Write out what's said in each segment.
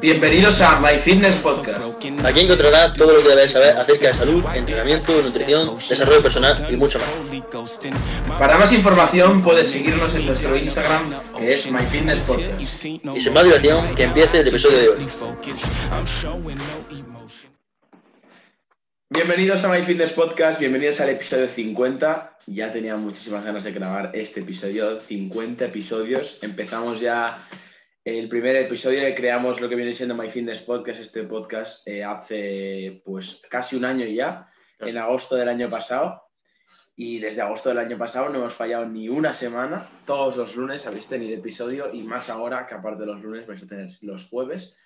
Bienvenidos a My Fitness Podcast. Aquí encontrarás todo lo que debes saber acerca de salud, entrenamiento, nutrición, desarrollo personal y mucho más. Para más información puedes seguirnos en nuestro Instagram que es My Fitness Podcast. Y sin más dilación, que empiece el episodio de hoy. Bienvenidos a My Fitness Podcast, bienvenidos al episodio 50. Ya tenía muchísimas ganas de grabar este episodio, 50 episodios. Empezamos ya el primer episodio de creamos lo que viene siendo My Fitness Podcast, este podcast, eh, hace pues casi un año ya, en agosto del año pasado. Y desde agosto del año pasado no hemos fallado ni una semana. Todos los lunes habéis tenido episodio y más ahora que aparte de los lunes vais a tener los jueves.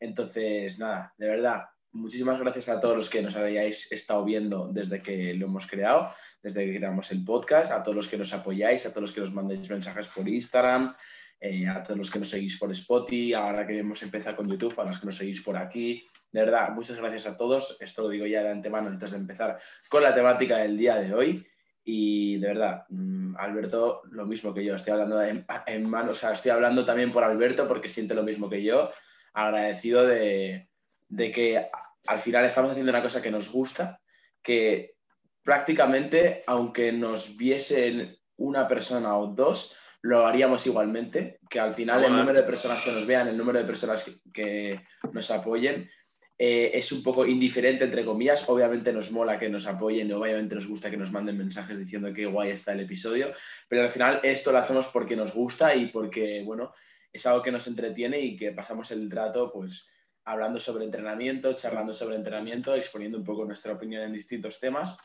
Entonces, nada, de verdad, muchísimas gracias a todos los que nos hayáis estado viendo desde que lo hemos creado, desde que creamos el podcast, a todos los que nos apoyáis, a todos los que nos mandéis mensajes por Instagram, eh, a todos los que nos seguís por Spotify, ahora que hemos empezado con YouTube, a los que nos seguís por aquí. De verdad, muchas gracias a todos. Esto lo digo ya de antemano antes de empezar con la temática del día de hoy. Y de verdad, mm, Alberto, lo mismo que yo, estoy hablando en, en mano, o sea, estoy hablando también por Alberto porque siente lo mismo que yo, agradecido de, de que al final estamos haciendo una cosa que nos gusta, que prácticamente, aunque nos viesen una persona o dos, lo haríamos igualmente, que al final el número de personas que nos vean, el número de personas que, que nos apoyen, eh, es un poco indiferente, entre comillas. Obviamente nos mola que nos apoyen, obviamente nos gusta que nos manden mensajes diciendo que guay está el episodio, pero al final esto lo hacemos porque nos gusta y porque, bueno, es algo que nos entretiene y que pasamos el rato, pues, hablando sobre entrenamiento, charlando sobre entrenamiento, exponiendo un poco nuestra opinión en distintos temas,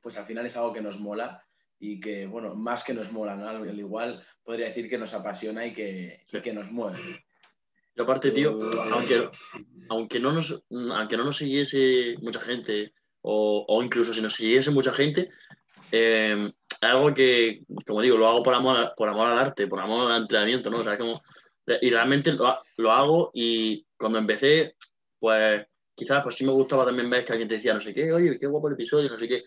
pues al final es algo que nos mola y que, bueno, más que nos mola, ¿no? Al igual podría decir que nos apasiona y que, y que nos mueve. Y aparte, tío, aunque, aunque, no nos, aunque no nos siguiese mucha gente, o, o incluso si nos siguiese mucha gente, eh, algo que, como digo, lo hago por amor, por amor al arte, por amor al entrenamiento, ¿no? O sea, como, y realmente lo, lo hago y cuando empecé, pues quizás pues sí me gustaba también ver que alguien te decía no sé qué, oye, qué guapo el episodio, no sé qué,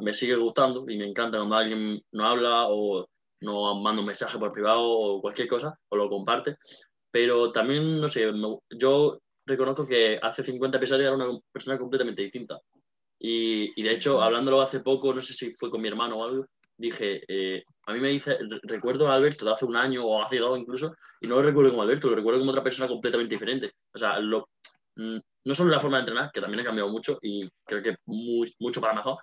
me sigue gustando y me encanta cuando alguien no habla o nos manda un mensaje por privado o cualquier cosa o lo comparte, pero también, no sé, yo reconozco que hace 50 episodios era una persona completamente distinta. Y, y de hecho, hablándolo hace poco, no sé si fue con mi hermano o algo, dije, eh, a mí me dice, recuerdo a Alberto de hace un año o hace dos incluso, y no lo recuerdo como Alberto, lo recuerdo como otra persona completamente diferente. O sea, lo, mm, no solo la forma de entrenar, que también ha cambiado mucho y creo que muy, mucho para mejor,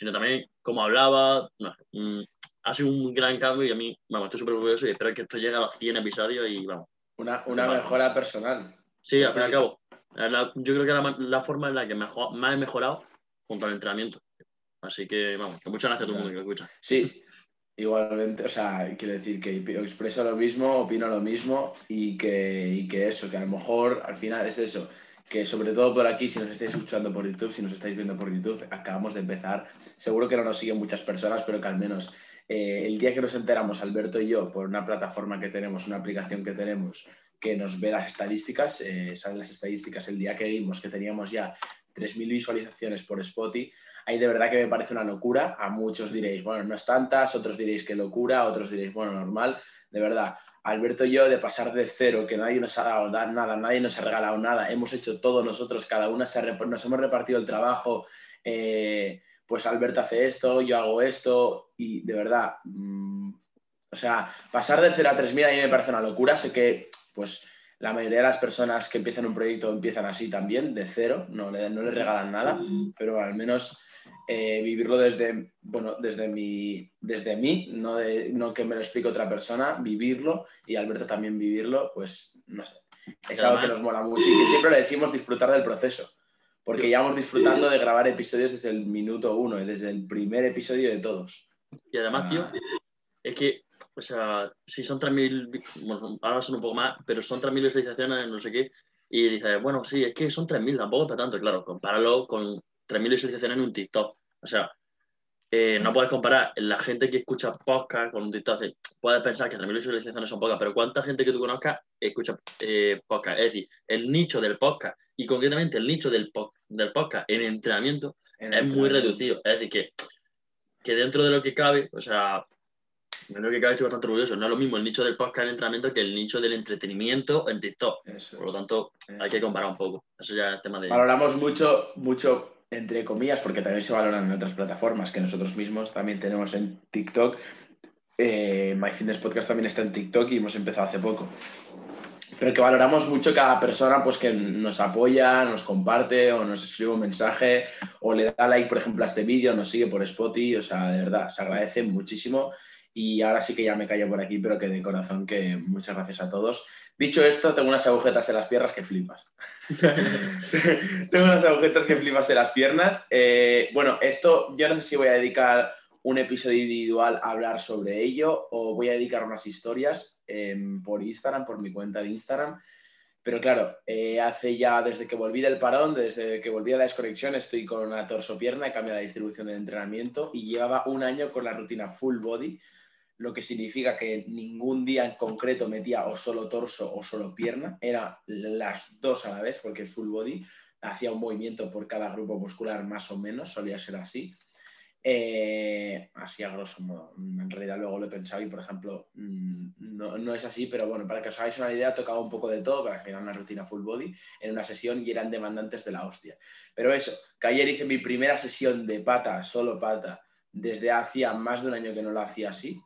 sino también cómo hablaba. No, mm, ha sido un gran cambio y a mí, vamos, estoy súper orgulloso y espero que esto llegue a los 100 episodios y vamos. Una, una mejora personal. Sí, al fin y al cabo. La, yo creo que era la forma en la que mejor, más he mejorado junto al entrenamiento. Así que, vamos, que muchas gracias a todo el mundo que lo escucha. Sí, igualmente, o sea, quiero decir que expreso lo mismo, opino lo mismo y que, y que eso, que a lo mejor al final es eso, que sobre todo por aquí, si nos estáis escuchando por YouTube, si nos estáis viendo por YouTube, acabamos de empezar. Seguro que no nos siguen muchas personas, pero que al menos eh, el día que nos enteramos, Alberto y yo, por una plataforma que tenemos, una aplicación que tenemos, que nos ve las estadísticas, eh, salen las estadísticas el día que vimos que teníamos ya 3.000 visualizaciones por Spotify, ahí de verdad que me parece una locura. A muchos diréis, bueno, no es tantas, otros diréis que locura, otros diréis, bueno, normal. De verdad, Alberto y yo, de pasar de cero, que nadie nos ha dado nada, nadie nos ha regalado nada, hemos hecho todo nosotros, cada una se nos hemos repartido el trabajo. Eh, pues Alberto hace esto, yo hago esto, y de verdad, mmm, o sea, pasar de cero a 3.000 a mí me parece una locura. Sé que, pues, la mayoría de las personas que empiezan un proyecto empiezan así también, de cero, no le, no le regalan nada, pero al menos eh, vivirlo desde, bueno, desde, mi, desde mí, no, de, no que me lo explique otra persona, vivirlo y Alberto también vivirlo, pues no sé. Es algo que nos mola mucho y que siempre le decimos disfrutar del proceso, porque llevamos disfrutando de grabar episodios desde el minuto uno, desde el primer episodio de todos. Y además, tío, es que, o sea, si son 3.000, bueno, ahora son un poco más, pero son 3.000 visualizaciones, no sé qué, y dices, bueno, sí, es que son 3.000, tampoco está tanto, claro, compáralo con 3.000 visualizaciones en un TikTok. O sea, eh, no puedes comparar la gente que escucha podcast con un TikTok. Puedes pensar que 3.000 visualizaciones son pocas, pero ¿cuánta gente que tú conozcas escucha eh, podcast? Es decir, el nicho del podcast y concretamente el nicho del, po del podcast en entrenamiento en es muy reducido. Es decir, que, que dentro de lo que cabe, o sea, creo que cada vez estoy bastante orgulloso. No es lo mismo el nicho del podcast de entrenamiento que el nicho del entretenimiento en TikTok. Por lo tanto, hay que comparar un poco. Eso ya es tema de. Valoramos mucho, mucho, entre comillas, porque también se valoran en otras plataformas que nosotros mismos también tenemos en TikTok. Eh, My Fitness Podcast también está en TikTok y hemos empezado hace poco pero que valoramos mucho cada persona pues, que nos apoya, nos comparte o nos escribe un mensaje o le da like, por ejemplo, a este vídeo, nos sigue por Spotify, o sea, de verdad, se agradece muchísimo. Y ahora sí que ya me callo por aquí, pero que de corazón que muchas gracias a todos. Dicho esto, tengo unas agujetas en las piernas que flipas. tengo unas agujetas que flipas en las piernas. Eh, bueno, esto yo no sé si voy a dedicar un episodio individual a hablar sobre ello o voy a dedicar unas historias em, por Instagram, por mi cuenta de Instagram. Pero claro, eh, hace ya desde que volví del parón, desde que volví a la desconexión, estoy con una torso-pierna, he cambiado la distribución del entrenamiento y llevaba un año con la rutina full body, lo que significa que ningún día en concreto metía o solo torso o solo pierna, era las dos a la vez, porque full body hacía un movimiento por cada grupo muscular más o menos, solía ser así. Eh, así a grosso modo. En realidad luego lo he pensado y, por ejemplo, mm, no, es así, pero bueno, para que os hagáis una idea, tocaba un poco de todo para generar una rutina full body en una sesión y eran demandantes de la hostia. Pero eso, que ayer hice mi primera sesión de pata, solo pata, desde hacía más de un año que no lo hacía así.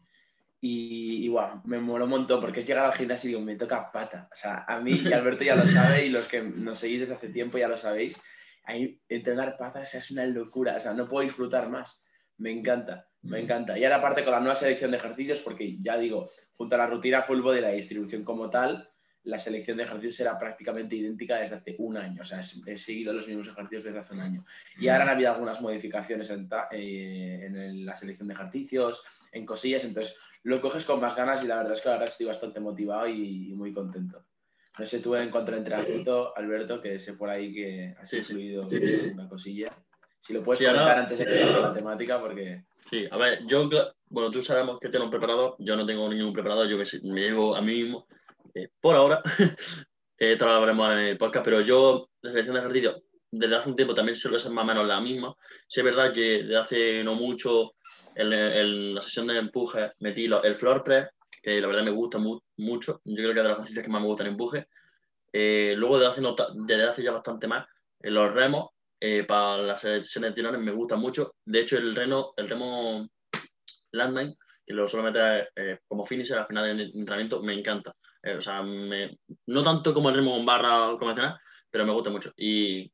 Y, y me moló un montón porque es llegar al gimnasio y digo, me toca pata. O sea, a mí y Alberto ya lo sabe y los que nos seguís desde hace tiempo ya lo sabéis. Ahí, entrenar patas es una locura, o sea, no puedo disfrutar más me encanta, me encanta. Y ahora aparte con la nueva selección de ejercicios, porque ya digo, junto a la rutina full body y la distribución como tal, la selección de ejercicios era prácticamente idéntica desde hace un año. O sea, he seguido los mismos ejercicios desde hace un año. Y ahora han habido algunas modificaciones en, eh, la selección de ejercicios, en cosillas, entonces lo coges con más ganas y la verdad es que ahora estoy bastante motivado y, muy contento. No sé tú en cuanto al entrenamiento, Alberto, que sé por ahí que has incluido una cosilla. Si lo puedes comentar antes de que la temática, porque. Sí, a ver, yo, bueno, tú sabemos que tengo un preparador, yo no tengo ningún preparador, yo me, llevo a mí mismo, eh, por ahora, eh, lo hablaremos en el podcast, pero yo, la selección de ejercicio, desde hace un tiempo también suele ser más o menos la misma. Sí es verdad que desde hace no mucho, en, la sesión de empuje, metí el floor press, que la verdad me gusta mucho, yo creo que es de los ejercicios que más me gustan en empuje. Eh, luego desde hace, desde hace ya bastante más, en los remos, eh, para las selecciones tirones me gusta mucho. De hecho, el, reno, el remo Landmine, que lo suelo meter eh, como finisher al final del entrenamiento, me encanta. Eh, o sea, no tanto como el remo con barra convencional, pero me gusta mucho. Y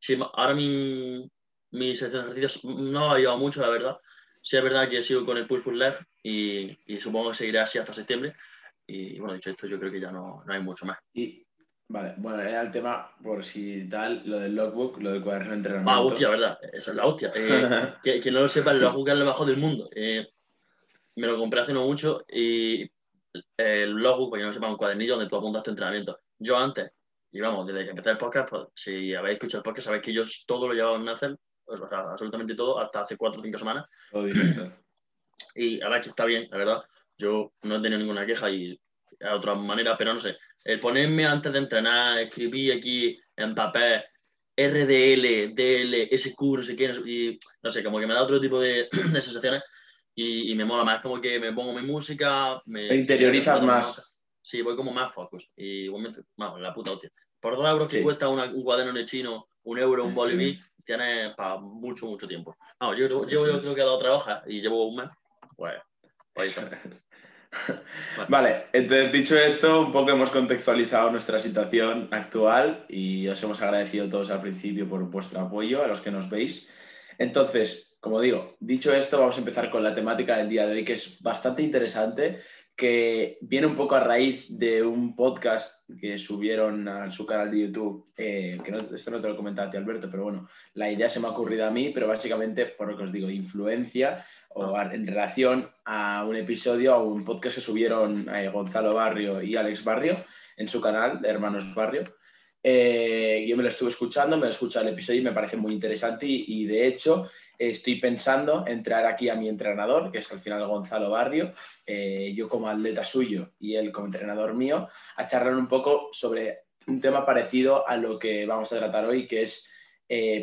sí, ahora mi, mi de ejercicios no ha llevado mucho, la verdad. Sí es verdad que sigo con el push-pull leg y, y, supongo que seguiré así hasta septiembre. Y bueno, dicho esto, yo creo que ya no, no hay mucho más. Y, Vale, bueno, era el tema, por si tal, lo del logbook, lo del cuaderno de entrenamiento. Ah, hostia, verdad, eso es la hostia. Eh, que, no lo sepa, el logbook es lo mejor del mundo. Eh, me lo compré hace no mucho y el logbook, para que no sepa, un cuadernillo donde tú apuntas tu entrenamiento. Yo antes, y vamos, desde que empecé el podcast, pues, si habéis escuchado el podcast, sabéis que yo todo lo llevaba en hacer, o sea, absolutamente todo, hasta hace cuatro o cinco semanas. y a ver, que está bien, la verdad. Yo no he tenido ninguna queja y de otra manera, pero no sé, el ponerme antes de entrenar, escribir aquí en papel RDL, DL, SQ, no sé qué, y no sé, como que me da otro tipo de, sensaciones y, me mola más, como que me pongo mi música, me... interiorizas más. Sí, voy como más focus y igualmente, vamos, la puta hostia. Por dos euros que cuesta un cuaderno en el chino, un euro, un boliví, tienes para mucho, mucho tiempo. Vamos, yo, yo, yo, creo que he dado trabajo y llevo un mes, pues, pues ahí está. Vale, entonces dicho esto, un poco hemos contextualizado nuestra situación actual y os hemos agradecido todos al principio por vuestro apoyo, a los que nos veis. Entonces, como digo, dicho esto, vamos a empezar con la temática del día de hoy, que es bastante interesante, que viene un poco a raíz de un podcast que subieron a su canal de YouTube, eh, que no, esto no te lo comentaba Alberto, pero bueno, la idea se me ha ocurrido a mí, pero básicamente, por lo que os digo, influencia o en relación a un episodio, a un podcast que subieron eh, Gonzalo Barrio y Alex Barrio en su canal de Hermanos Barrio. Eh, yo me lo estuve escuchando, me lo escuché el episodio y me parece muy interesante y, de hecho estoy pensando en traer aquí a mi entrenador, que es al final Gonzalo Barrio, eh, yo como atleta suyo y él como entrenador mío, a charlar un poco sobre un tema parecido a lo que vamos a tratar hoy, que es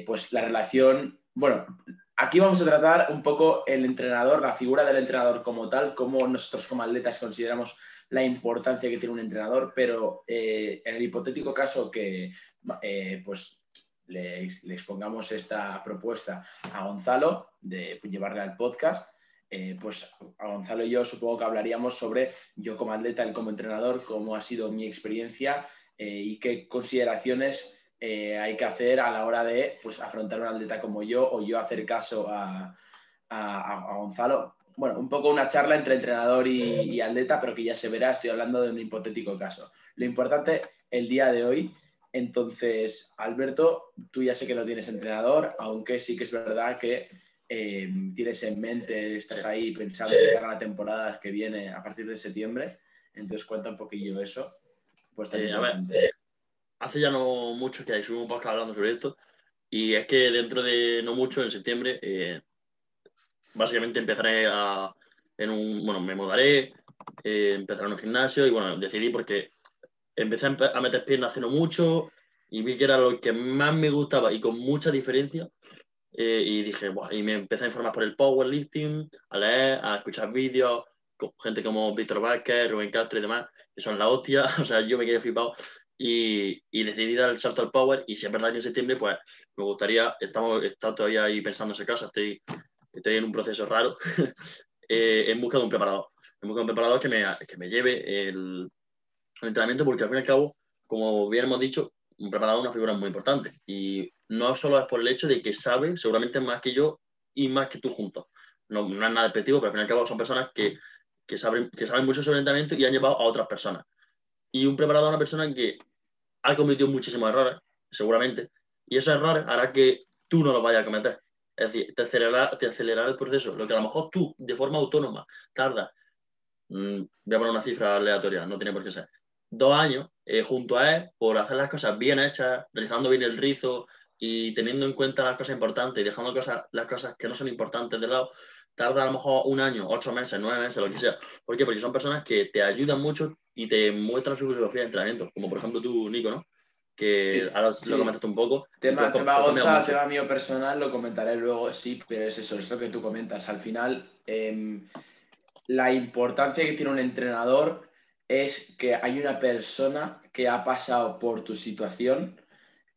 pues la relación, bueno, aquí vamos a tratar un poco el entrenador, la figura del entrenador como tal, cómo nosotros como atletas consideramos la importancia que tiene un entrenador, pero eh, en el hipotético caso que eh, pues le, expongamos esta propuesta a Gonzalo de llevarle al podcast, eh, pues a Gonzalo y yo supongo que hablaríamos sobre yo como atleta, y como entrenador, cómo ha sido mi experiencia y qué consideraciones hay que hacer a la hora de pues, afrontar un atleta como yo o yo hacer caso a, a Gonzalo bueno, un poco una charla entre entrenador y, atleta, pero que ya se verá, estoy hablando de un hipotético caso. Lo importante el día de hoy, entonces, Alberto, tú ya sé que no tienes entrenador, aunque sí que es verdad que eh, tienes en mente, estás ahí pensando en la temporada que viene a partir de septiembre, entonces cuenta un poquillo eso. Pues eh, a ver, hace ya no mucho que hay un podcast hablando sobre esto, y es que dentro de no mucho, en septiembre, eh, básicamente empezaré a, en un, bueno, me mudaré, eh, empezaré en un gimnasio y bueno, decidí porque empecé a, meter piernas hace no mucho y vi que era lo que más me gustaba y con mucha diferencia. Eh, y dije, Buah", y me empecé a informar por el powerlifting, a leer, a escuchar vídeos, con gente como Víctor Vázquez, Rubén Castro y demás, que son la hostia, o sea, yo me quedé flipado y, y, decidí dar el salto al power y si es verdad que en septiembre, pues me gustaría, estamos, estamos todavía ahí pensando en caso, estoy estoy en un proceso raro, eh, en busca de un preparador. En busca de un preparador que me, que me lleve el, entrenamiento, porque al fin y al cabo, como bien hemos dicho, un preparador es una figura muy importante. Y no solo es por el hecho de que sabe, seguramente más que yo y más que tú juntos. No, no es nada despectivo, pero al fin y al cabo son personas que, que, saben, que saben mucho sobre el entrenamiento y han llevado a otras personas. Y un preparador es una persona que ha cometido muchísimos errores, seguramente, y esos errores hará que tú no los vayas a cometer. Es decir, te acelerará, te el proceso. Lo que a lo mejor tú, de forma autónoma, tarda, mm, voy a poner una cifra aleatoria, no tiene por qué ser, dos años eh, junto a él por hacer las cosas bien hechas, realizando bien el rizo y teniendo en cuenta las cosas importantes y dejando cosas, las cosas que no son importantes de lado, tarda a lo mejor un año, ocho meses, nueve meses, lo que sea. ¿Por qué? Porque son personas que te ayudan mucho y te muestran su filosofía de entrenamiento, como por ejemplo tú, Nico, ¿no? que ahora lo comentaste un poco. Tema, tema, tema mío personal, lo comentaré luego, sí, pero es eso, es lo que tú comentas. Al final, em, la importancia que tiene un entrenador es que hay una persona que ha pasado por tu situación,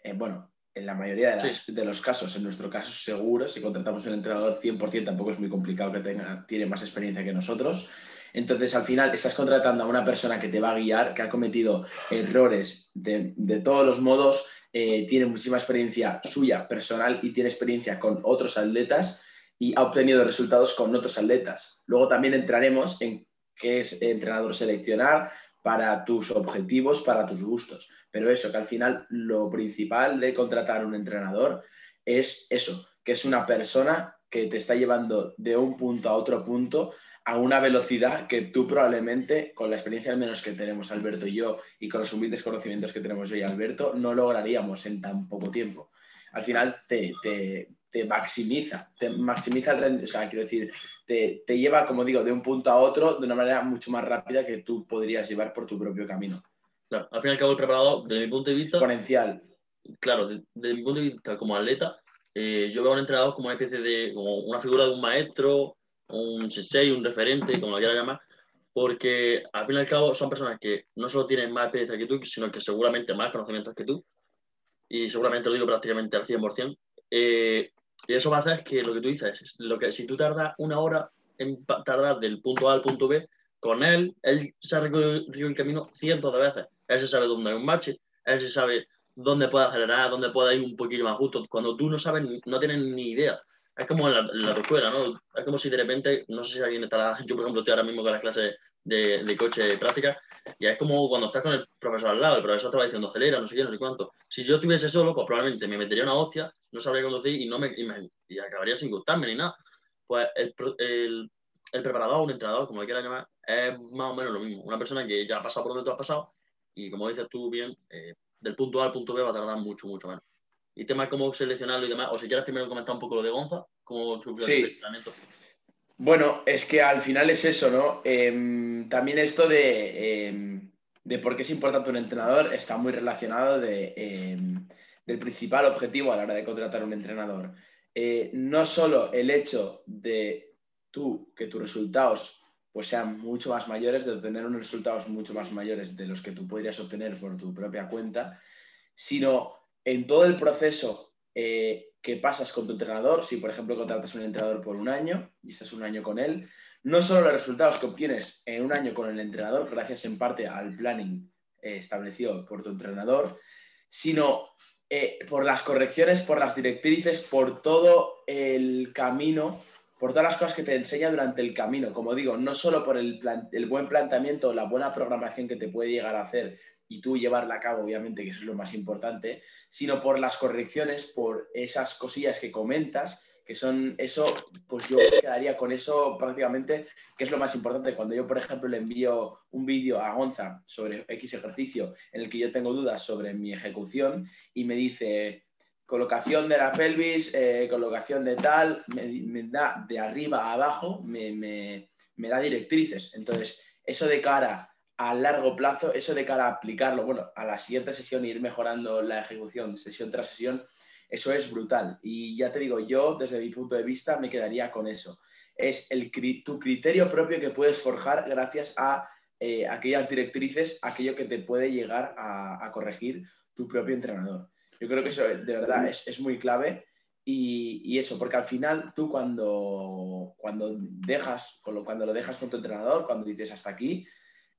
eh, bueno, en la mayoría de, de, los casos, en nuestro caso seguro, si contratamos un entrenador 100% tampoco es muy complicado que tenga, tiene más experiencia que nosotros, entonces, al final, estás contratando a una persona que te va a guiar, que ha cometido errores de, todos los modos, eh, tiene muchísima experiencia suya personal y tiene experiencia con otros atletas y ha obtenido resultados con otros atletas. Luego también entraremos en qué es entrenador seleccionar para tus objetivos, para tus gustos. Pero eso, que al final lo principal de contratar un entrenador es eso, que es una persona que te está llevando de un punto a otro punto a una velocidad que tú probablemente, con la experiencia al menos que tenemos Alberto y yo, y con los humildes conocimientos que tenemos yo y Alberto, no lograríamos en tan poco tiempo. Al final te, maximiza, te maximiza el rendimiento, o sea, quiero decir, te, lleva, como digo, de un punto a otro de una manera mucho más rápida que tú podrías llevar por tu propio camino. Claro, al fin y al cabo el preparador, desde mi punto de vista... Exponencial. Claro, desde, mi punto de vista como atleta, eh, yo veo a un entrenador como una especie de, como una figura de un maestro, un sensei, un referente, como lo quieras llamar, porque al fin y al cabo son personas que no solo tienen más experiencia que tú, sino que seguramente más conocimientos que tú, y seguramente lo digo prácticamente al 100%, eh, y eso va a hacer que lo que tú dices, lo que si tú tardas una hora en tardar del punto A al punto B, con él, él se ha recorrido el camino cientos de veces. Él se sabe dónde hay un match, él se sabe dónde puede acelerar, dónde puede ir un poquillo más justo. Cuando tú no sabes, no tienes ni idea es como en la, escuela, ¿no? Es como si de repente, no sé si alguien estará, yo por ejemplo estoy ahora mismo con las clases de, de coche práctica, y es como cuando estás con el profesor al lado, el profesor te va diciendo acelera, no sé qué, no sé cuánto. Si yo estuviese solo, pues probablemente me metería una hostia, no sabría conducir y, no me, y, acabaría sin gustarme ni nada. Pues el, el, el preparador, un entrenador, como quieras llamar, es más o menos lo mismo. Una persona que ya ha pasado por donde tú has pasado y como dices tú bien, eh, del punto A al punto B va a tardar mucho, mucho menos y temas como seleccionarlo y demás. O si quieres primero comentar un poco lo de Gonza, como su sí. Bueno, es que al final es eso, ¿no? Em, también esto de, em, de, por qué es importante un entrenador está muy relacionado de, em, del principal objetivo a la hora de contratar un entrenador. eh, no solo el hecho de tú, que tus resultados pues sean mucho más mayores, de obtener unos resultados mucho más mayores de los que tú podrías obtener por tu propia cuenta, sino en todo el proceso eh, que pasas con tu entrenador, si por ejemplo contratas un entrenador por un año y estás un año con él, no solo los resultados que obtienes en un año con el entrenador, gracias en parte al planning eh, establecido por tu entrenador, sino eh, por las correcciones, por las directrices, por todo el camino, por todas las cosas que te enseña durante el camino. Como digo, no solo por el, el buen planteamiento, la buena programación que te puede llegar a hacer y tú llevarla a cabo, obviamente, que eso es lo más importante, sino por las correcciones, por esas cosillas que comentas que son eso, pues yo quedaría con eso prácticamente, que es lo más importante. Cuando yo, por ejemplo, le envío un vídeo a Gonza sobre X ejercicio en el que yo tengo dudas sobre mi ejecución y me dice colocación de la pelvis, eh, colocación de tal, me, da de arriba a abajo, me, me da directrices. Entonces, eso de cara a largo plazo, eso de cara a aplicarlo, bueno, a la siguiente sesión e ir mejorando la ejecución sesión tras sesión, eso es brutal. Y ya te digo, yo desde mi punto de vista me quedaría con eso. Es el, tu criterio propio que puedes forjar gracias a eh, aquellas directrices, aquello que te puede llegar a, corregir tu propio entrenador. Yo creo que eso de verdad es, muy clave y, eso, porque al final tú cuando, cuando, dejas, cuando lo dejas con tu entrenador, cuando dices hasta aquí,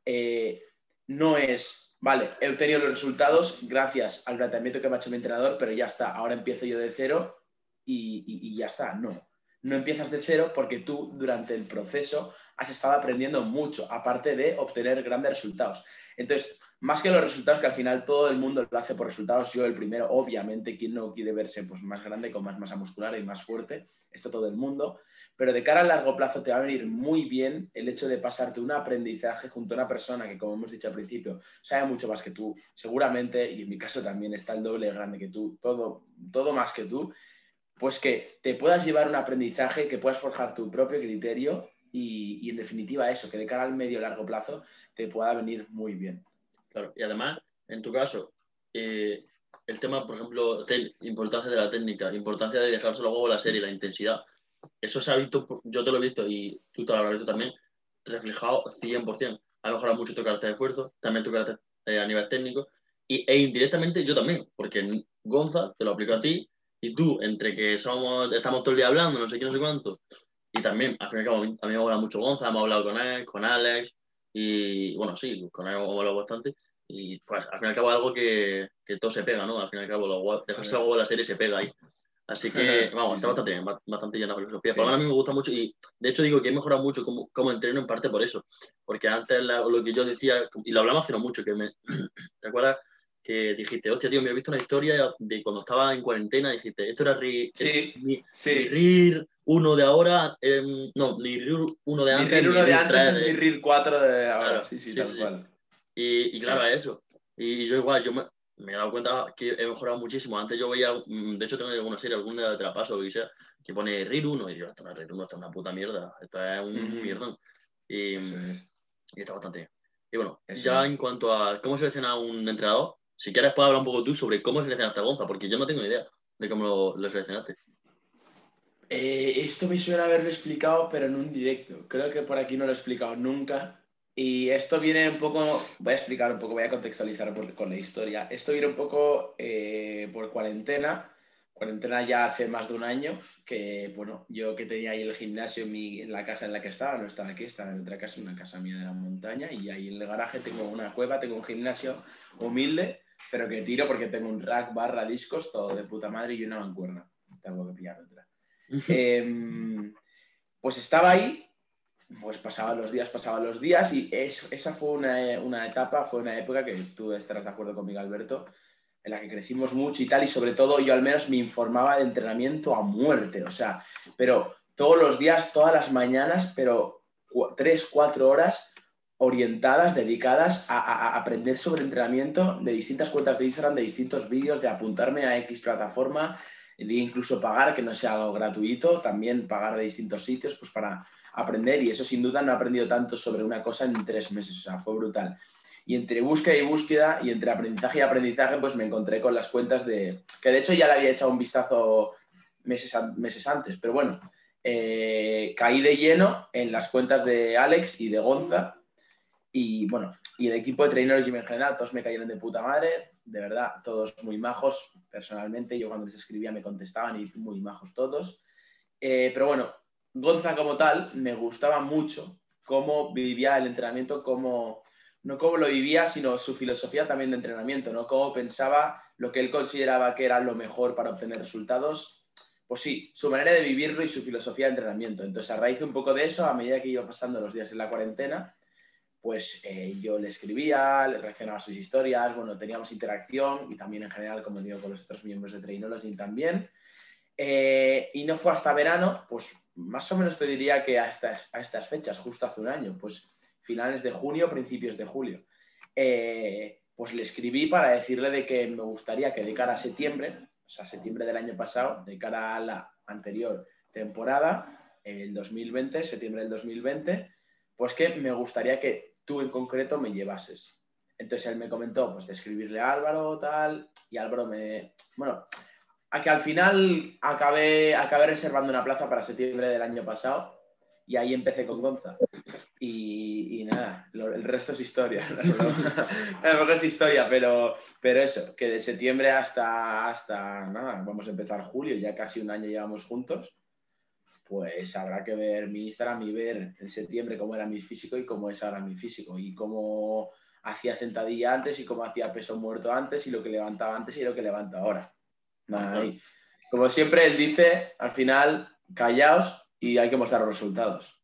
eh, no es vale, he obtenido los resultados gracias al planteamiento que me ha hecho mi entrenador, pero ya está, ahora empiezo yo de cero y, ya está. No, no empiezas de cero porque tú durante el proceso has estado aprendiendo mucho, aparte de obtener grandes resultados. Entonces, más que los resultados, que al final todo el mundo lo hace por resultados, yo el primero, obviamente, quien no quiere verse pues, más grande, con más masa muscular y más fuerte, esto todo el mundo, pero de cara a largo plazo te va a venir muy bien el hecho de pasarte un aprendizaje junto a una persona que, como hemos dicho al principio, sabe mucho más que tú, seguramente, y en mi caso también está el doble grande que tú, todo, todo más que tú, pues que te puedas llevar un aprendizaje, que puedas forjar tu propio criterio y, en definitiva eso, que de cara al medio largo plazo te pueda venir muy bien. Claro, y además, en tu caso, eh, el tema, por ejemplo, importancia de la técnica, importancia de dejárselo luego la serie, la intensidad eso se ha visto, yo te lo he visto y tú te lo habrás visto también, reflejado 100%. Ha mejorado mucho tu carácter de esfuerzo, también tu carácter eh, a nivel técnico y, e indirectamente yo también, porque Gonza te lo aplico a ti y tú, entre que somos, estamos todo el día hablando, no sé qué, no sé cuánto, y también, al fin y al cabo, a mí me habla mucho Gonza, hemos hablado con él, con Alex, y bueno, sí, con él hemos hablado bastante, y pues al fin y al cabo algo que, que todo se pega, ¿no? Al fin y al cabo, lo, dejarse algo de la serie se pega ahí. Así que, vamos, está bastante bien, bastante llena de filosofía. Por lo menos a mí me gusta mucho y, de hecho, digo que he mejorado mucho como, como entreno en parte por eso. Porque antes lo que yo decía, y lo hablamos hace no mucho, que me, ¿te acuerdas? Que dijiste, hostia, tío, me he visto una historia de cuando estaba en cuarentena, dijiste, esto era ri, sí, mi, sí. RIR uno de ahora, eh, no, ni RIR uno de antes. Ni RIR uno de antes es mi RIR 4 de ahora, sí, sí, tal cual. Y, y claro, eso. Y yo igual, yo me, me he dado cuenta que he mejorado muchísimo. Antes yo veía, mm, de hecho tengo alguna serie, alguna de la paso o que sea, que pone RIR 1 y yo, esto no es RIR 1, esto es una puta mierda, esto es un mierdón. Y, está bastante bien. Y bueno, ya en cuanto a cómo selecciona un entrenador, si quieres puedes hablar un poco tú sobre cómo seleccionaste a Gonza, porque yo no tengo idea de cómo lo, seleccionaste. Eh, esto me suena haberlo explicado, pero en un directo. Creo que por aquí no lo he explicado nunca. Y esto viene un poco, voy a explicar un poco, voy a contextualizar con la historia. Esto viene un poco eh, por cuarentena, cuarentena ya hace más de un año, que bueno, yo que tenía ahí el gimnasio en, la casa en la que estaba, no estaba aquí, estaba en otra casa, una casa mía de la montaña, y ahí en el garaje tengo una cueva, tengo un gimnasio humilde, pero que tiro porque tengo un rack barra discos, todo de puta madre y una mancuerna. Tengo que pillar otra. Em, pues estaba ahí pues pasaban los días, pasaban los días y esa fue una, etapa, fue una época que tú estarás de acuerdo conmigo, Alberto, en la que crecimos mucho y tal, y sobre todo yo al menos me informaba de entrenamiento a muerte, o sea, pero todos los días, todas las mañanas, pero tres, cuatro horas orientadas, dedicadas a, aprender sobre entrenamiento de distintas cuentas de Instagram, de distintos vídeos, de apuntarme a X plataforma, de incluso pagar, que no sea algo gratuito, también pagar de distintos sitios, pues para aprender y eso sin duda no he aprendido tanto sobre una cosa en tres meses, o sea, fue brutal. Y entre búsqueda y búsqueda y entre aprendizaje y aprendizaje, pues me encontré con las cuentas de, que de hecho ya le había echado un vistazo meses, meses antes, pero bueno, eh, caí de lleno en las cuentas de Alex y de Gonza. Y bueno, y el equipo de trainers en general, todos me cayeron de puta madre, de verdad, todos muy majos. Personalmente, yo cuando les escribía me contestaban y muy majos todos. Eh, pero bueno, Gonza como tal me gustaba mucho cómo vivía el entrenamiento, cómo, no cómo lo vivía, sino su filosofía también de entrenamiento, ¿no? Cómo pensaba lo que él consideraba que era lo mejor para obtener resultados pues sí, su manera de vivirlo y su filosofía de entrenamiento. Entonces, a raíz un poco de eso, a medida que iba pasando los días en la cuarentena, pues eh, yo le escribía, le reaccionaba a sus historias, bueno, teníamos interacción y también en general, como digo, con los otros miembros de Trainology también. Eh, y no fue hasta verano, pues más o menos te diría que a estas, a estas fechas, justo hace un año, pues finales de junio, principios de julio, eh, pues le escribí para decirle de que me gustaría que de cara a septiembre o sea, septiembre del año pasado, de cara a la anterior temporada, el 2020, septiembre del 2020, pues que me gustaría que tú en concreto me llevases. Entonces él me comentó, pues de escribirle a Álvaro, tal, y Álvaro me... Bueno, a que al final acabé, reservando una plaza para septiembre del año pasado, y ahí empecé con Gonza. Y, nada, el resto es historia. Es historia, pero, pero eso, que de septiembre hasta, hasta nada, vamos a empezar julio, ya casi un año llevamos juntos, pues habrá que ver mi Instagram y ver en septiembre cómo era mi físico y cómo es ahora mi físico y cómo hacía sentadilla antes y cómo hacía peso muerto antes y lo que levantaba antes y lo que levanta ahora. Como siempre él dice, al final, callaos y hay que mostrar los resultados.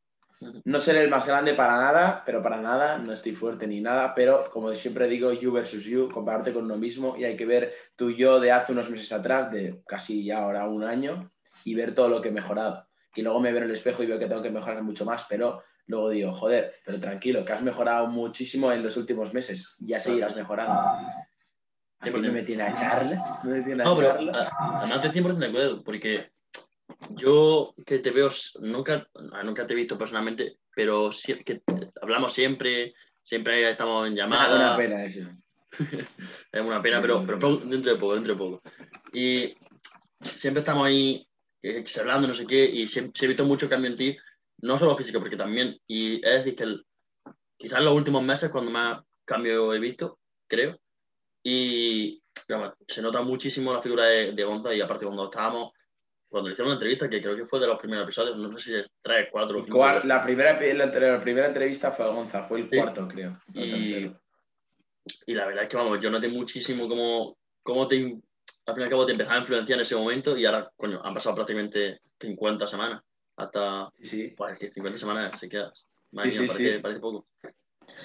No seré el más grande para nada, pero para nada, no estoy fuerte ni nada, pero como siempre digo, you versus you, compararte con uno mismo y hay que ver tu yo de hace unos meses atrás, de casi ya ahora un año, y ver todo lo que he mejorado. Y luego me veo en el espejo y veo que tengo que mejorar mucho más, pero luego digo, joder, pero tranquilo, que has mejorado muchísimo en los últimos meses, ya seguirás mejorando. ¿A no me tiene a echarle? No me no, echarle. Pero, además estoy 100% de acuerdo, porque yo que te veo, nunca, nunca te he visto personalmente, pero que hablamos siempre, siempre estamos en llamada. Es una pena eso. es una pena, pero, pero, dentro de poco, dentro de poco. Y siempre estamos ahí eh, hablando, no sé qué, y se, he visto mucho cambio en ti, no solo físico, porque también, y es decir, que quizás en los últimos meses cuando más cambio he visto, creo, y se nota muchísimo la figura de, de Gonza, y aparte cuando estábamos cuando le hicieron una entrevista, que creo que fue de los primeros episodios, no sé si es tres, cuatro o cinco. La primera, la, primera entrevista fue a Gonza, fue el cuarto, creo. Y, y, la verdad es que, vamos, yo noté muchísimo cómo, cómo te, al fin y al cabo te empezaba a influenciar en ese momento y ahora, coño, han pasado prácticamente 50 semanas. Hasta, sí. pues que 50 semanas se queda. sí, parece, parece, poco.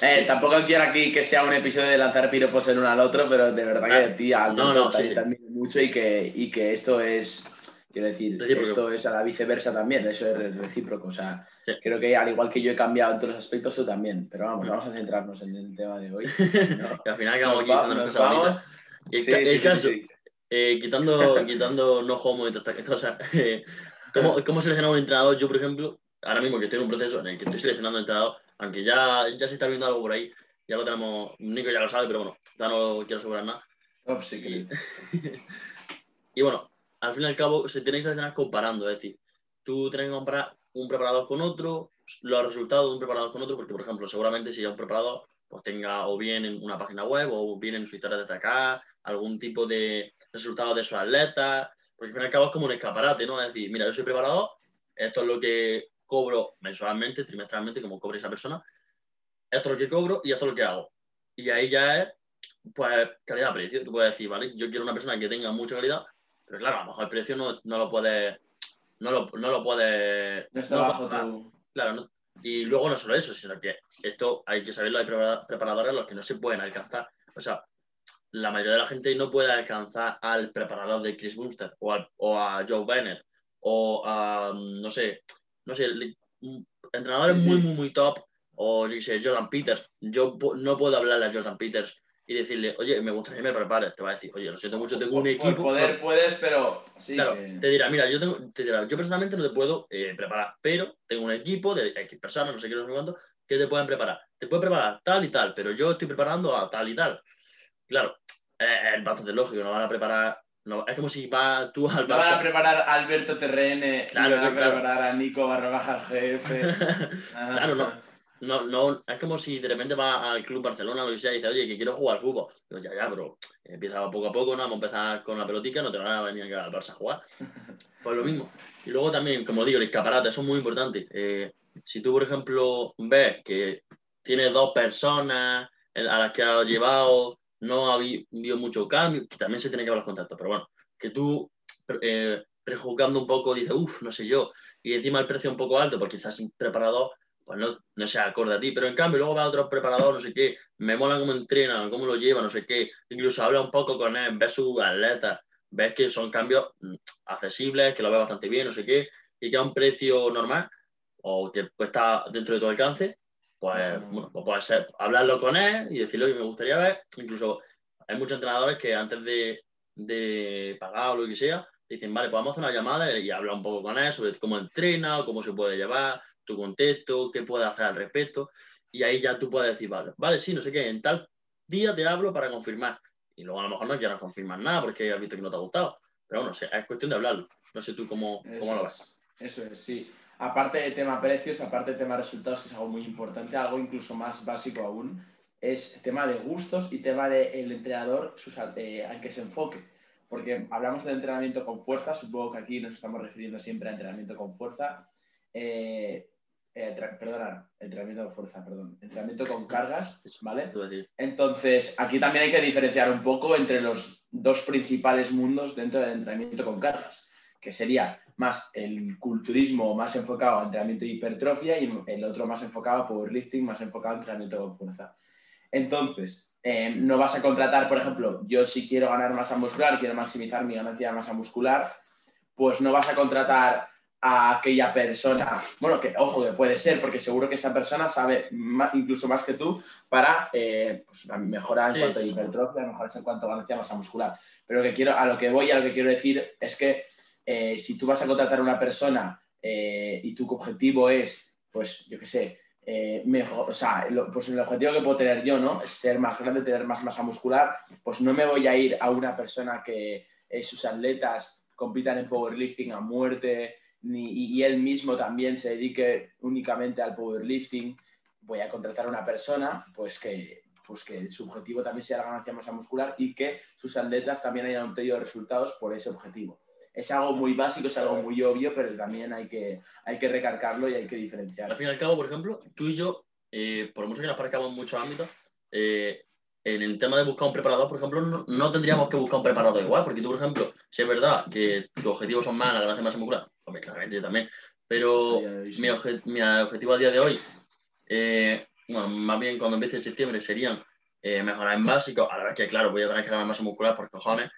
Eh, tampoco quiero aquí que sea un episodio de lanzar piropos en uno al otro, pero de verdad que, ah, tía, no, no, sí, mucho y que, y que esto es Quiero decir, esto es a la viceversa también, eso es recíproco. O sea, creo que al igual que yo he cambiado en todos los aspectos, tú también. Pero vamos, vamos a centrarnos en el tema de hoy. al final acabamos aquí vamos. Y el, caso, eh, quitando, quitando no homo y todas estas cosas, eh, ¿cómo, ¿cómo seleccionar un entrenador? Yo, por ejemplo, ahora mismo que estoy en un proceso en el que estoy seleccionando un entrenador, aunque ya, ya se está viendo algo por ahí, ya lo tenemos, Nico ya lo sabe, pero bueno, ya no quiero asegurar nada. Oh, sí y, bueno, al fin y al cabo se tenéis que seleccionar comparando, es decir, tú tienes que comparar un preparador con otro, los resultados de un preparador con otro, porque por ejemplo, seguramente si ya un preparador pues tenga o bien en una página web o bien en su historia de atacar, algún tipo de resultado de su atleta, porque al fin y al cabo es como un escaparate, ¿no? Es decir, mira, yo soy preparador, esto es lo que cobro mensualmente, trimestralmente, como cobre esa persona, esto es lo que cobro y esto es lo que hago. Y ahí ya es, pues, calidad-precio. Tú puedes decir, ¿vale? Yo quiero una persona que tenga mucha calidad, pero claro, a lo mejor el precio no, no lo puede. No lo, no lo puede. No está bajo tu. Claro, y luego no solo eso, sino que esto hay que saberlo, hay preparadores los que no se pueden alcanzar. O sea, la mayoría de la gente no puede alcanzar al preparador de Chris Bunster o, o a Joe Bennett o a, no sé, no sé, entrenadores muy, muy, muy top o yo sé, Jordan Peters. Yo no puedo hablarle a Jordan Peters y decirle, oye, me gustaría que me prepares, te va a decir, oye, lo siento mucho, tengo un equipo. Poder puedes, pero sí. Claro, te dirá, mira, yo, tengo, te dirá, yo personalmente no te puedo eh, preparar, pero tengo un equipo de X personas, no sé qué, no sé cuánto, que te pueden preparar. Te pueden preparar tal y tal, pero yo estoy preparando a tal y tal. Claro, es bastante lógico, no van a preparar no, es como si va tú al No van a Barça. preparar a Alberto Terrene, Claro, van a claro. preparar a Nico barra baja jefe. Claro, no. No, no, es como si de repente va al Club Barcelona o lo que sea y dice, oye, que quiero jugar al fútbol. Digo, ya, ya, pero empieza poco a poco, ¿no? Vamos a empezar con la pelotica, no te van a venir acá al Barça a jugar. Pues lo mismo. Y luego también, como digo, el escaparate, eso es muy importante. Eh, si tú, por ejemplo, ves que tienes dos personas a las que has llevado, no ha habi- habido mucho cambio, que también se tiene que ver los contactos, pero bueno, que tú, eh, prejuzgando un poco, dices, uff, no sé yo, y encima el precio un poco alto, pues quizás sin preparador, pues no, no se acorde a ti, pero en cambio luego va otro preparador, no sé qué, me mola cómo entrena, cómo lo lleva, no sé qué, incluso habla un poco con él, ves sus atletas, ves que son cambios mm, accesibles, que lo ve bastante bien, no sé qué, y que a un precio normal, o que está dentro de tu alcance, pues, bueno, pues puede ser. Hablarlo con él y decirle, oye, me gustaría ver, incluso hay muchos entrenadores que antes de, de pagar o lo que sea, dicen, vale, pues vamos a hacer una llamada y habla un poco con él sobre cómo entrena, cómo se puede llevar, tu contexto, qué puede hacer al respecto, y ahí ya tú puedes decir, vale, vale, sí, no sé qué, en tal día te hablo para confirmar, y luego a lo mejor no quieras confirmar nada porque has visto que no te ha gustado, pero bueno, es cuestión de hablarlo, no sé tú cómo, cómo lo ves. es, eso es, sí. Aparte de tema precios, aparte de tema resultados, que es algo muy importante, algo incluso más básico aún, es tema de gustos y tema del entrenador sus, eh, al que se enfoque. Porque hablamos de entrenamiento con fuerza, supongo que aquí nos estamos refiriendo siempre a entrenamiento con fuerza. Eh, eh, perdona, entrenamiento con fuerza, perdón. Entrenamiento con cargas, ¿vale? Entonces, aquí también hay que diferenciar un poco entre los dos principales mundos dentro del entrenamiento con cargas, que sería más el culturismo más enfocado a entrenamiento de hipertrofia y el otro más enfocado a powerlifting, más enfocado a entrenamiento con fuerza. Entonces, eh, no vas a contratar, por ejemplo, yo si quiero ganar masa muscular, quiero maximizar mi ganancia de masa muscular, pues no vas a contratar a aquella persona, bueno, que ojo, que puede ser, porque seguro que esa persona sabe incluso más que tú para eh, pues, mejorar en cuanto a hipertrofia, mejorar en cuanto a ganancia de masa muscular. Pero lo que quiero, a lo que voy, a lo que quiero decir es que eh, si tú vas a contratar a una persona eh, y tu objetivo es, pues, yo qué sé, eh, mejor, o sea, pues el objetivo que puedo tener yo, ¿no? Es ser más grande, tener más masa muscular, pues no me voy a ir a una persona que sus atletas compitan en powerlifting a muerte ni, y, y él mismo también se dedique únicamente al powerlifting. Voy a contratar a una persona, pues que, pues que su objetivo también sea la ganancia de masa muscular y que sus atletas también hayan obtenido resultados por ese objetivo. Es algo muy básico, es algo muy obvio, pero también hay que, hay que recargarlo y hay que Al diferenciarlo. fin y al cabo, por ejemplo, tú y yo, eh, por mucho que nos parezcamos en muchos ámbitos, eh, en el tema de buscar un preparador, por ejemplo, no, no tendríamos que buscar un preparador igual, porque tú, por ejemplo, si es verdad que tus objetivos son más la ganancia de masa muscular, hombre, claramente yo también, pero hoy, sí. mi, obje- mi objetivo a día de hoy, eh, bueno, más bien cuando empiece septiembre, serían eh, mejorar en básico, a la vez que, claro, voy a tener que ganar masa muscular por cojones,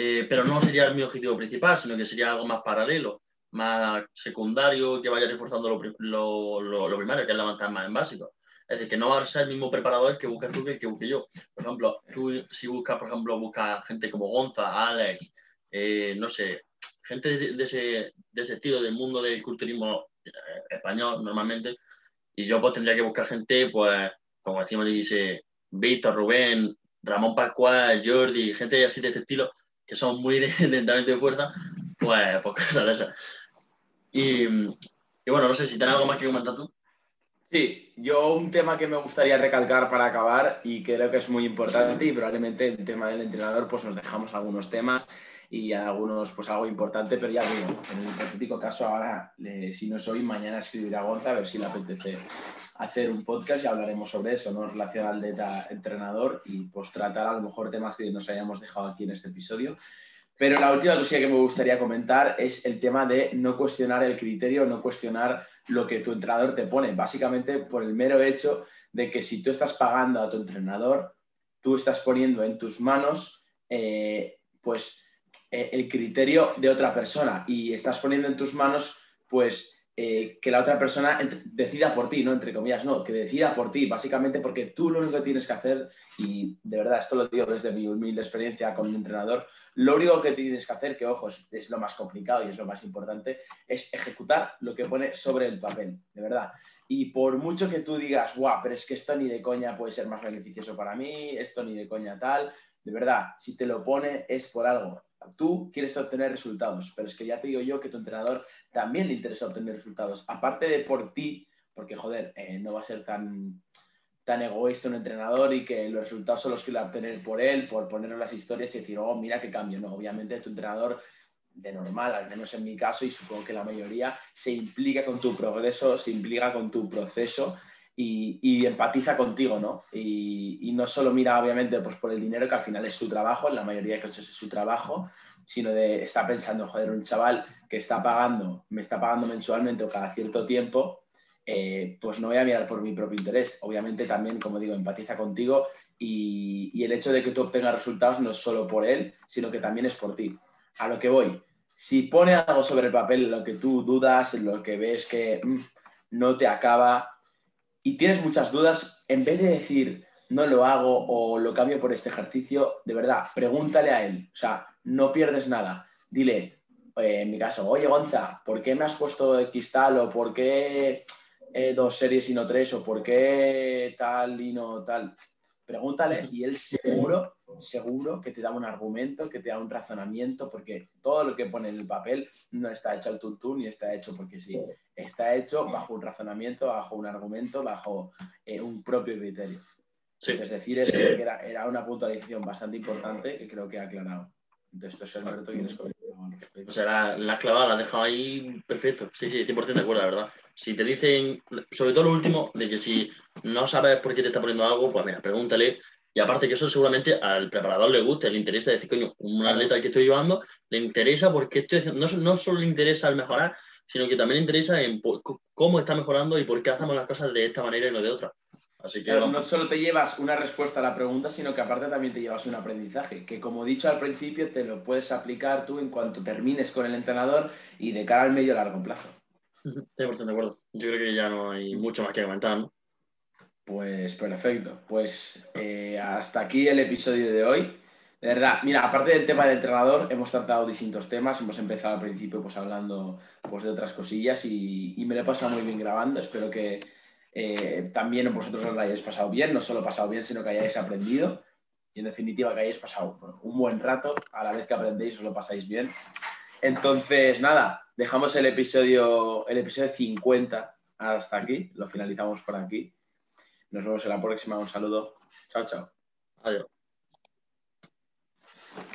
eh, pero no sería mi objetivo principal, sino que sería algo más paralelo, más secundario, que vaya reforzando lo, lo, lo- primario, que es levantar más en básico. Es decir, que no va a ser el mismo preparador que buscas tú que el que busque yo. Por ejemplo, tú si buscas, por ejemplo, buscas gente como Gonza, Alex, eh, no sé, gente de, de ese, de ese estilo del mundo del culturismo eh, español normalmente, y yo pues tendría que buscar gente, pues, como decimos, dice Víctor, Rubén, Ramón Pascual, Jordi, gente así de este estilo, que son muy de, de entrenamiento de fuerza, pues, pues cosas de esas. Y, y bueno, no sé si tienes algo más que comentar tú. Sí, yo un tema que me gustaría recalcar para acabar y creo que es muy importante y probablemente el tema del entrenador pues nos dejamos algunos temas y algunos pues algo importante, pero ya digo, en el hipotético caso ahora, eh, si no soy, mañana escribiré a Gonza a ver si le apetece hacer un podcast y hablaremos sobre eso, ¿no? Relación atleta-entrenador y pues tratar a lo mejor temas que nos hayamos dejado aquí en este episodio. Pero la última cosilla que me gustaría comentar es el tema de no cuestionar el criterio, no cuestionar lo que tu entrenador te pone, básicamente por el mero hecho de que si tú estás pagando a tu entrenador, tú estás poniendo en tus manos eh, pues eh, el criterio de otra persona y estás poniendo en tus manos pues eh, que la otra persona decida por ti, no entre comillas, no, que decida por ti, básicamente porque tú lo único que tienes que hacer, y de verdad esto lo digo desde mi humilde experiencia con un entrenador, lo único que tienes que hacer, que ojo, es lo más complicado y es lo más importante, es ejecutar lo que pone sobre el papel, de verdad. Y por mucho que tú digas, guau, pero es que esto ni de coña puede ser más beneficioso para mí, esto ni de coña tal, de verdad, si te lo pone es por algo. Tú quieres obtener resultados, pero es que ya te digo yo que tu entrenador también le interesa obtener resultados. Aparte de por ti, porque joder, eh, no va a ser tan, tan egoísta un entrenador y que los resultados son los que va a obtener por él, por poner las historias y decir, oh, mira qué cambio. No, obviamente tu entrenador de normal, al menos en mi caso, y supongo que la mayoría, se implica con tu progreso, se implica con tu proceso y, empatiza contigo, ¿no? Y, no solo mira, obviamente, pues por el dinero, que al final es su trabajo, en la mayoría de casos es su trabajo, sino de está pensando, joder, un chaval que está pagando, me está pagando mensualmente o cada cierto tiempo, eh, pues no voy a mirar por mi propio interés. Obviamente también, como digo, empatiza contigo y, el hecho de que tú obtengas resultados no es solo por él, sino que también es por ti. A lo que voy, si pone algo sobre el papel, lo que tú dudas, lo que ves que mm, no te acaba y tienes muchas dudas, en vez de decir no lo hago o lo cambio por este ejercicio, de verdad, pregúntale a él. O sea, no pierdes nada. Dile, eh, en mi caso, oye Gonza, ¿por qué me has puesto X tal o por qué eh, dos series y no tres o por qué tal y no tal? Pregúntale y él seguro, seguro que te da un argumento, que te da un razonamiento, porque todo lo que pone en el papel no está hecho al tuntún ni está hecho porque sí. Está hecho bajo un razonamiento, bajo un argumento, bajo eh, un propio criterio. Es decir, es que era, era, una puntualización bastante importante que creo que ha aclarado. Entonces, pues, Alberto, ¿quieres comentar O sea, la, la clavada la ha dejado ahí perfecto. Sí, sí, 100% de acuerdo, la verdad si te dicen, sobre todo lo último, de que si no sabes por qué te está poniendo algo, pues mira, pregúntale. Y aparte que eso seguramente al preparador le guste, le interesa decir, coño, un atleta que estoy llevando, le interesa porque estoy haciendo, no, no solo le interesa el mejorar, sino que también le interesa en cómo está mejorando y por qué hacemos las cosas de esta manera y no de otra. Así que no solo te llevas una respuesta a la pregunta, sino que aparte también te llevas un aprendizaje, que como he dicho al principio, te lo puedes aplicar tú en cuanto termines con el entrenador y de cara al medio largo plazo. 100% de acuerdo. Yo creo que ya no hay mucho más que comentar, ¿no? Pues perfecto. Pues eh, hasta aquí el episodio de hoy. De verdad, mira, aparte del tema del entrenador, hemos tratado distintos temas. Hemos empezado al principio pues hablando pues, de otras cosillas y, me lo he pasado muy bien grabando. Espero que eh, también vosotros os lo hayáis pasado bien, no solo pasado bien, sino que hayáis aprendido. Y en definitiva que hayáis pasado un buen rato, a la vez que aprendéis os lo pasáis bien. Entonces, nada, dejamos el episodio, el episodio 50 hasta aquí, lo finalizamos por aquí. Nos vemos en la próxima, un saludo. Chao, chao. Adiós.